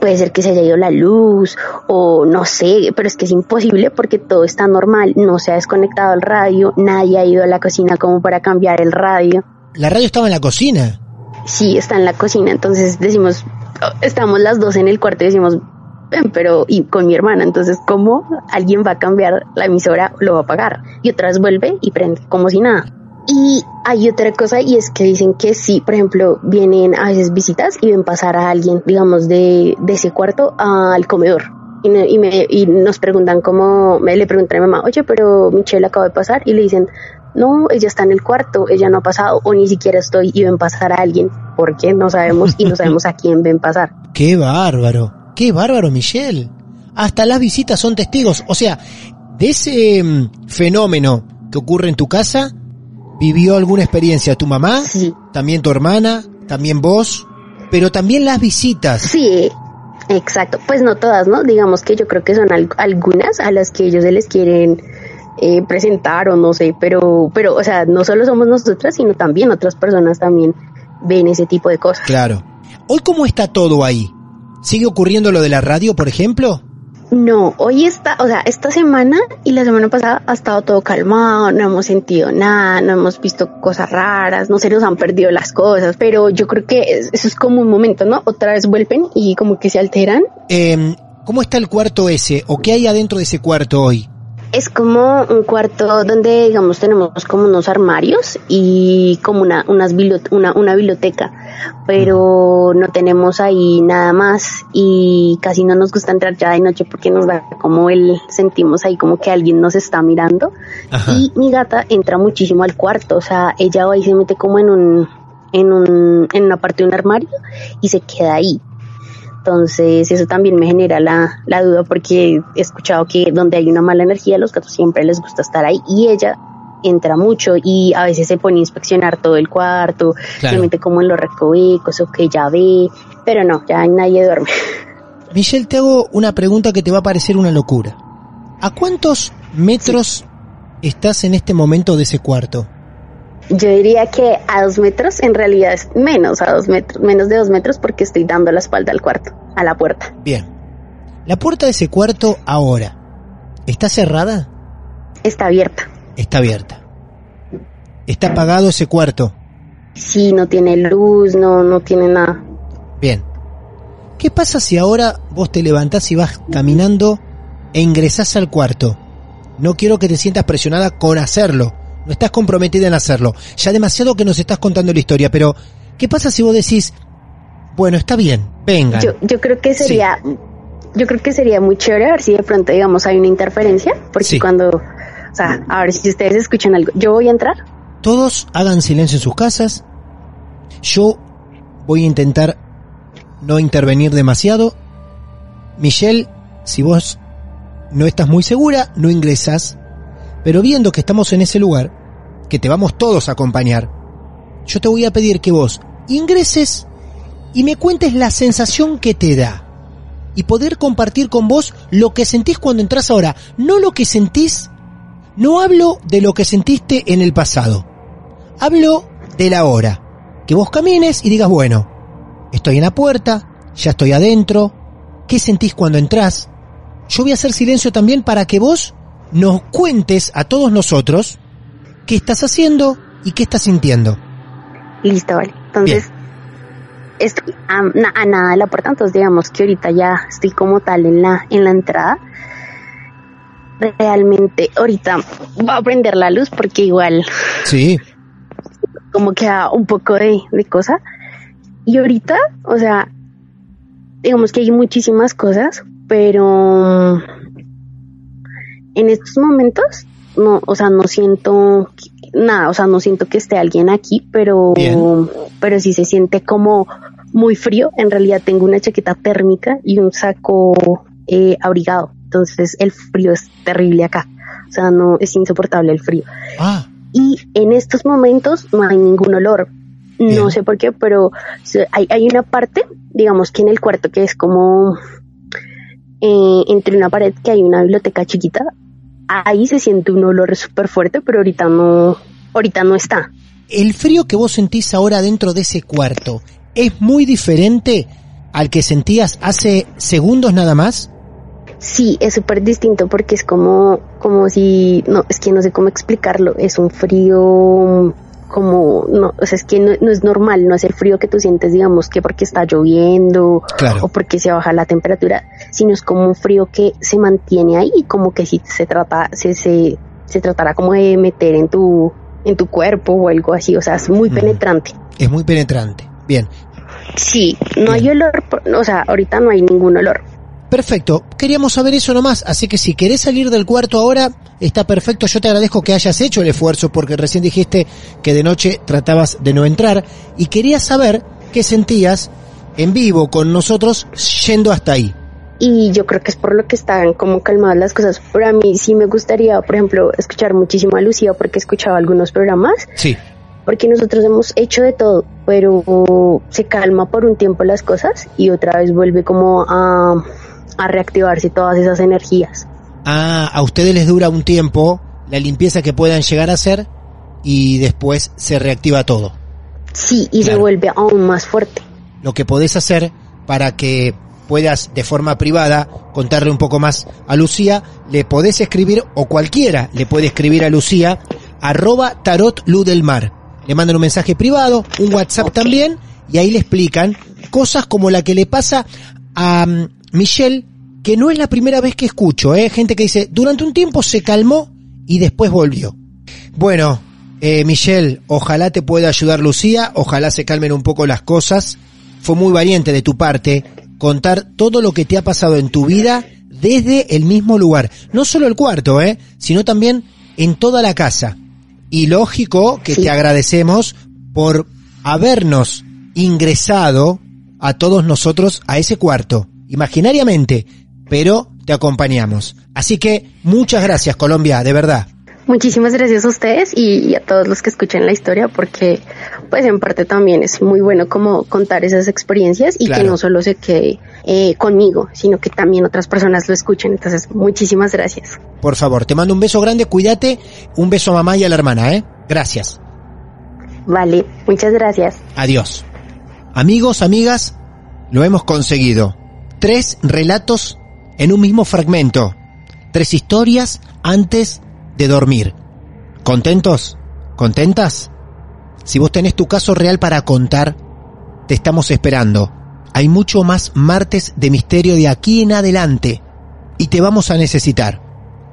puede ser que se haya ido la luz o no sé, pero es que es imposible porque todo está normal, no se ha desconectado el radio, nadie ha ido a la cocina como para cambiar el radio. La radio estaba en la cocina. Sí, está en la cocina, entonces decimos, oh, estamos las dos en el cuarto y decimos, "Ven, pero y con mi hermana, entonces cómo alguien va a cambiar la emisora lo va a apagar y otra vez vuelve y prende como si nada. Y hay otra cosa y es que dicen que sí, por ejemplo, vienen a veces visitas y ven pasar a alguien, digamos, de, de ese cuarto al comedor. Y, nos preguntan cómo, me le preguntan a mi mamá, oye, pero Michelle acaba de pasar y le dicen, no, ella está en el cuarto, ella no ha pasado o ni siquiera estoy y ven pasar a alguien. ¿Por qué? No sabemos y no sabemos a quién ven pasar. Qué bárbaro. Qué bárbaro, Michelle. Hasta las visitas son testigos. O sea, de ese mm, fenómeno que ocurre en tu casa, ¿vivió alguna experiencia tu mamá? Sí. También tu hermana, también vos, pero también las visitas. Sí, Exacto, pues no todas, ¿no? Digamos que yo creo que son al- algunas a las que ellos se les quieren eh, presentar o no sé, pero, pero, o sea, no solo somos nosotras, sino también otras personas también ven ese tipo de cosas. Claro. Hoy cómo está todo ahí? ¿Sigue ocurriendo lo de la radio, por ejemplo? No, hoy está, o sea, esta semana y la semana pasada ha estado todo calmado, no hemos sentido nada, no hemos visto cosas raras, no se nos han perdido las cosas, pero yo creo que es- eso es como un momento, ¿no? Otra vez vuelven y como que se alteran. Eh, ¿Cómo está el cuarto ese? ¿O qué hay adentro de ese cuarto hoy? Es como un cuarto donde, digamos, tenemos como unos armarios y como una, unas una, una biblioteca, pero no tenemos ahí nada más y casi no nos gusta entrar ya de noche porque nos da como el, sentimos ahí como que alguien nos está mirando Ajá. y mi gata entra muchísimo al cuarto, o sea, ella va y se mete como en un, en un, en una parte de un armario y se queda ahí. Entonces eso también me genera la, la duda porque he escuchado que donde hay una mala energía a los gatos siempre les gusta estar ahí y ella entra mucho y a veces se pone a inspeccionar todo el cuarto, Claro. se mete como en los recovecos o que ya ve, pero no, ya nadie duerme. [laughs] Michelle, te hago una pregunta que te va a parecer una locura. ¿A cuántos metros estás en este momento de ese cuarto? Yo diría que a dos metros, en realidad es menos a dos metros, menos de dos metros porque estoy dando la espalda al cuarto, a la puerta. Bien. La puerta de ese cuarto ahora, ¿está cerrada? Está abierta. Está abierta. ¿Está apagado ese cuarto? Sí, no tiene luz, no, no tiene nada. Bien. ¿Qué pasa si ahora vos te levantás y vas caminando e ingresás al cuarto? No quiero que te sientas presionada con hacerlo. No estás comprometida en hacerlo. Ya demasiado que nos estás contando la historia, pero ¿qué pasa si vos decís, bueno, está bien, vengan? Yo, yo creo que sería, yo creo que sería muy chévere a ver si de pronto, digamos, hay una interferencia, porque Sí. cuando, o sea, a ver si ustedes escuchan algo, yo voy a entrar. Todos hagan silencio en sus casas. Yo voy a intentar no intervenir demasiado. Michelle, si vos no estás muy segura, no ingresas. Pero viendo que estamos en ese lugar, que te vamos todos a acompañar, yo te voy a pedir que vos ingreses y me cuentes la sensación que te da. Y poder compartir con vos lo que sentís cuando entras ahora. No lo que sentís, no hablo de lo que sentiste en el pasado. Hablo de la hora. Que vos camines y digas, bueno, estoy en la puerta, ya estoy adentro, ¿qué sentís cuando entrás? Yo voy a hacer silencio también para que vos nos cuentes a todos nosotros qué estás haciendo y qué estás sintiendo. Listo, vale. Entonces, estoy a, a nada de la puerta, entonces digamos que ahorita ya estoy como tal en la, en la entrada. Realmente, ahorita voy a prender la luz porque igual Sí, como que da un poco de, de cosa. Y ahorita, o sea, digamos que hay muchísimas cosas, pero en estos momentos, no, o sea, no siento nada, o sea, no siento que esté alguien aquí, pero, Bien. pero sí se siente como muy frío. En realidad tengo una chaqueta térmica y un saco eh, abrigado. Entonces el frío es terrible acá. O sea, no es insoportable el frío ah, y en estos momentos no hay ningún olor. Bien. No sé por qué, pero hay, hay una parte, digamos que en el cuarto que es como eh, entre una pared que hay una biblioteca chiquita, ahí se siente un olor súper fuerte, pero ahorita no, ahorita no está. el frío que vos sentís ahora dentro de ese cuarto es muy diferente al que sentías hace segundos nada más. Sí, es súper distinto porque es como, como si, no, es que no sé cómo explicarlo, es un frío como, no, o sea, es que no, no es normal, no es el frío que tú sientes, digamos, que porque está lloviendo Claro. o porque se baja la temperatura, sino es como un frío que se mantiene ahí y como que si se trata, se, se, se tratará como de meter en tu, en tu cuerpo o algo así, o sea, es muy Mm. penetrante. Es muy penetrante. Bien. Sí, no hay olor, por- o sea, ahorita no hay ningún olor. Perfecto, queríamos saber eso nomás, así que si querés salir del cuarto ahora, está perfecto, yo te agradezco que hayas hecho el esfuerzo porque recién dijiste que de noche tratabas de no entrar. Y quería saber qué sentías en vivo con nosotros yendo hasta ahí. y yo creo que es por lo que están como calmadas las cosas. Pero a mí sí me gustaría, por ejemplo, escuchar muchísimo a Lucía porque he escuchado algunos programas. Sí, porque nosotros hemos hecho de todo, pero se calma por un tiempo las cosas y otra vez vuelve como a, a reactivarse todas esas energías. Ah, a ustedes les dura un tiempo la limpieza que puedan llegar a hacer y después se reactiva todo. Sí, y se vuelve aún más fuerte. Lo que podés hacer para que puedas de forma privada contarle un poco más a Lucía, le podés escribir, o cualquiera le puede escribir a Lucía, arroba tarot luz del mar. Le mandan un mensaje privado, un WhatsApp también, y ahí le explican cosas como la que le pasa a mm, Michelle, que no es la primera vez que escucho, ¿eh? gente que dice, durante un tiempo se calmó y después volvió. Bueno, eh, Michelle, ojalá te pueda ayudar Lucía, ojalá se calmen un poco las cosas. Fue muy valiente de tu parte contar todo lo que te ha pasado en tu vida desde el mismo lugar. No solo el cuarto, ¿eh? sino también en toda la casa. Y lógico que te agradecemos por habernos ingresado a todos nosotros a ese cuarto, imaginariamente, pero te acompañamos. Así que muchas gracias Colombia, de verdad. Muchísimas gracias a ustedes y, a todos los que escuchen la historia porque pues en parte también es muy bueno como contar esas experiencias y que no solo se quede eh, conmigo, sino que también otras personas lo escuchen. Entonces, muchísimas gracias. Por favor, te mando un beso grande, cuídate, un beso a mamá y a la hermana, ¿eh? Gracias. Vale, muchas gracias. Adiós. Amigos, amigas, lo hemos conseguido. Tres relatos en un mismo fragmento. Tres historias antes de dormir. ¿Contentos? ¿Contentas? Si vos tenés tu caso real para contar, te estamos esperando. Hay mucho más martes de misterio de aquí en adelante y te vamos a necesitar.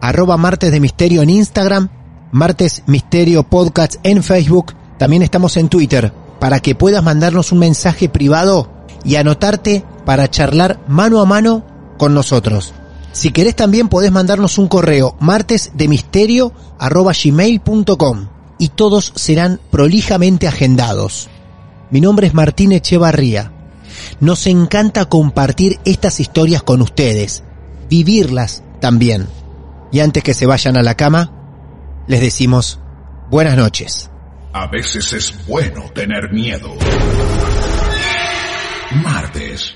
Arroba martes de misterio en Instagram, martes misterio podcast en Facebook, también estamos en Twitter para que puedas mandarnos un mensaje privado y anotarte para charlar mano a mano con nosotros. Si querés también podés mandarnos un correo martesdemisterio.gmail.com y todos serán prolijamente agendados. Mi nombre es Martín Echevarría. Nos encanta compartir estas historias con ustedes, vivirlas también. Y antes que se vayan a la cama, les decimos buenas noches. A veces es bueno tener miedo. Martes